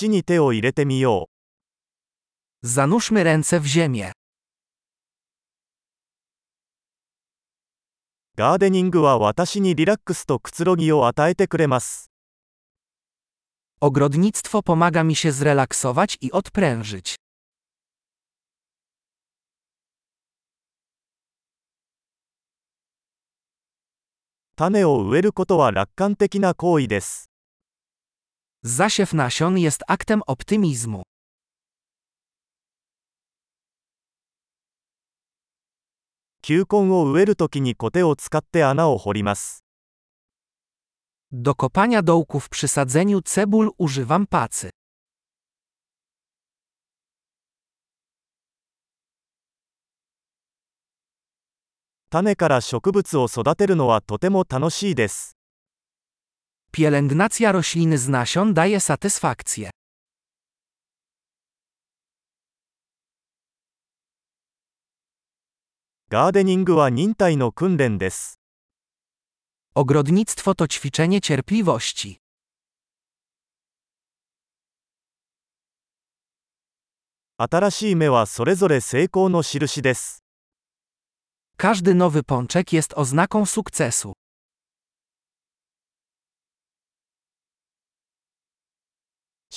土に手を入れてみよう。Zanurzmy ręce w ziemię. ガーデニングは私にリラックスとくつろぎを与えてくれます。Ogrodnictwo pomaga mi się zrelaksować i odprężyć. 種を植えることは楽観的な行為です。Zasiew nasion jest aktem optymizmu. 球根を植えるときにコテを使って穴を掘ります。 Do kopania dołków przy sadzeniu cebul używam pacy. 種から植物を育てるのはとても楽しいです。 Pielęgnacja rośliny z nasion daje satysfakcję. Gardening wa nintai no kunden desu. Ogrodnictwo to ćwiczenie cierpliwości. No Każdy nowy pączek jest oznaką sukcesu.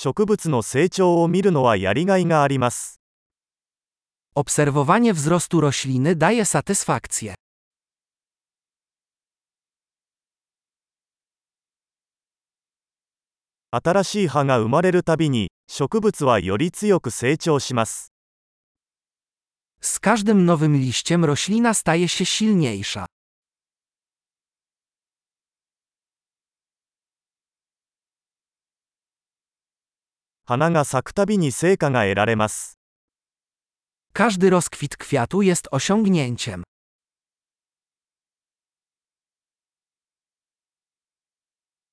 植物の成長を見るのはやりがいがあります。 Obserwowanie wzrostu rośliny daje satysfakcję. 新しい葉が生まれるたびに、植物はより強く成長します。 Z każdym nowym liściem roślina staje się silniejsza. 花が咲くたびに成果が得られます。Każdy rozkwit kwiatu jest osiągnięciem.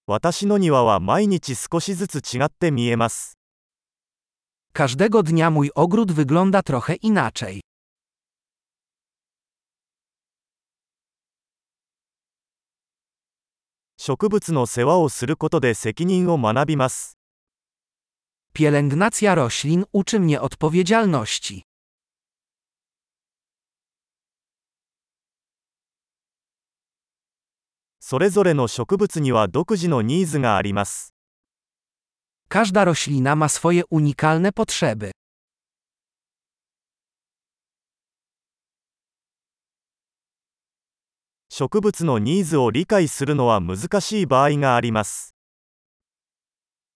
私の庭は毎日少しずつ違って見えます。Każdego dnia mój ogród wygląda trochę inaczej. 植物の世話をすることで責任を学びます。Pielęgnacja roślin uczy mnie odpowiedzialności. それぞれの植物には独自のニーズがあります。 Każda roślina ma swoje unikalne potrzeby. 植物のニーズを理解するのは難しい場合があります。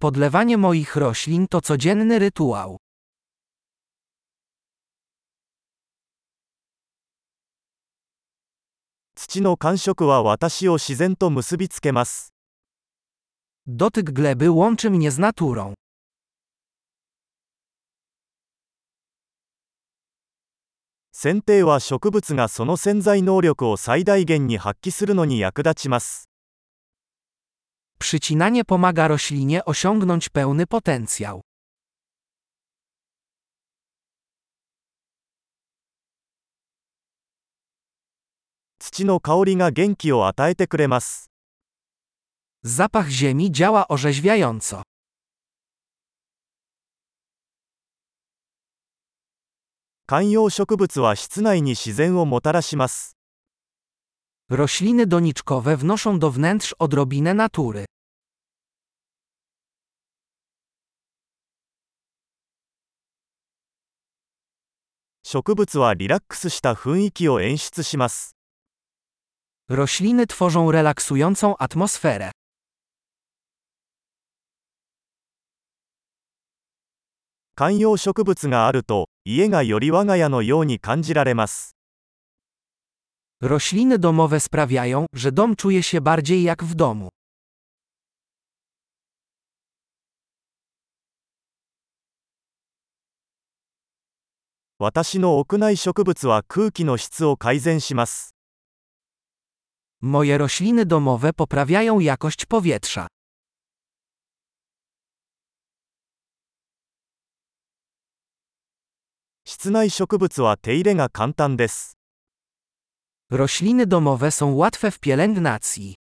Podlewanie moich roślin to codzienny rytuał. 土の感触は私を自然と結びつけます。 Dotyk gleby łączy mnie z naturą. 剪定は植物がその潜在能力を最大限に発揮するのに役立ちます。 Przycinanie pomaga roślinie osiągnąć pełny potencjał.「土の香りが元気を与えてくれます。 Zapach ziemi działa orzeźwiająco. 観葉植物は室内に自然をもたらします。 Rośliny doniczkowe wnoszą do wnętrz odrobinę natury. “植物はリラックスした雰囲気を演出します。 Rośliny tworzą relaksującą atmosferę. 観葉植物があると、家がより我が家のように感じられます。 Rośliny domowe sprawiają, że dom czuje się bardziej jak w domu. 私の屋内植物は空気の質を改善します。 Moje rośliny domowe poprawiają jakość powietrza. 室内植物は手入れが簡単です。 Rośliny domowe są łatwe w pielęgnacji.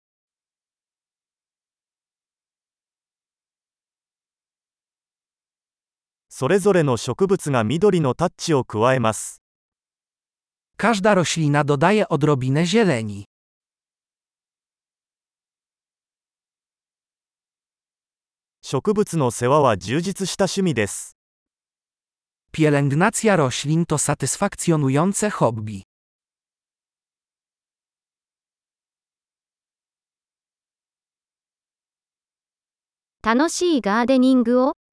それぞれの植物が緑のタッチを加えます。 Każda roślina dodaje odrobinę zieleni. 植物の世話は充実した趣味です。 Pielęgnacja roślin to satysfakcjonujące hobby. 楽しいガーデニングを？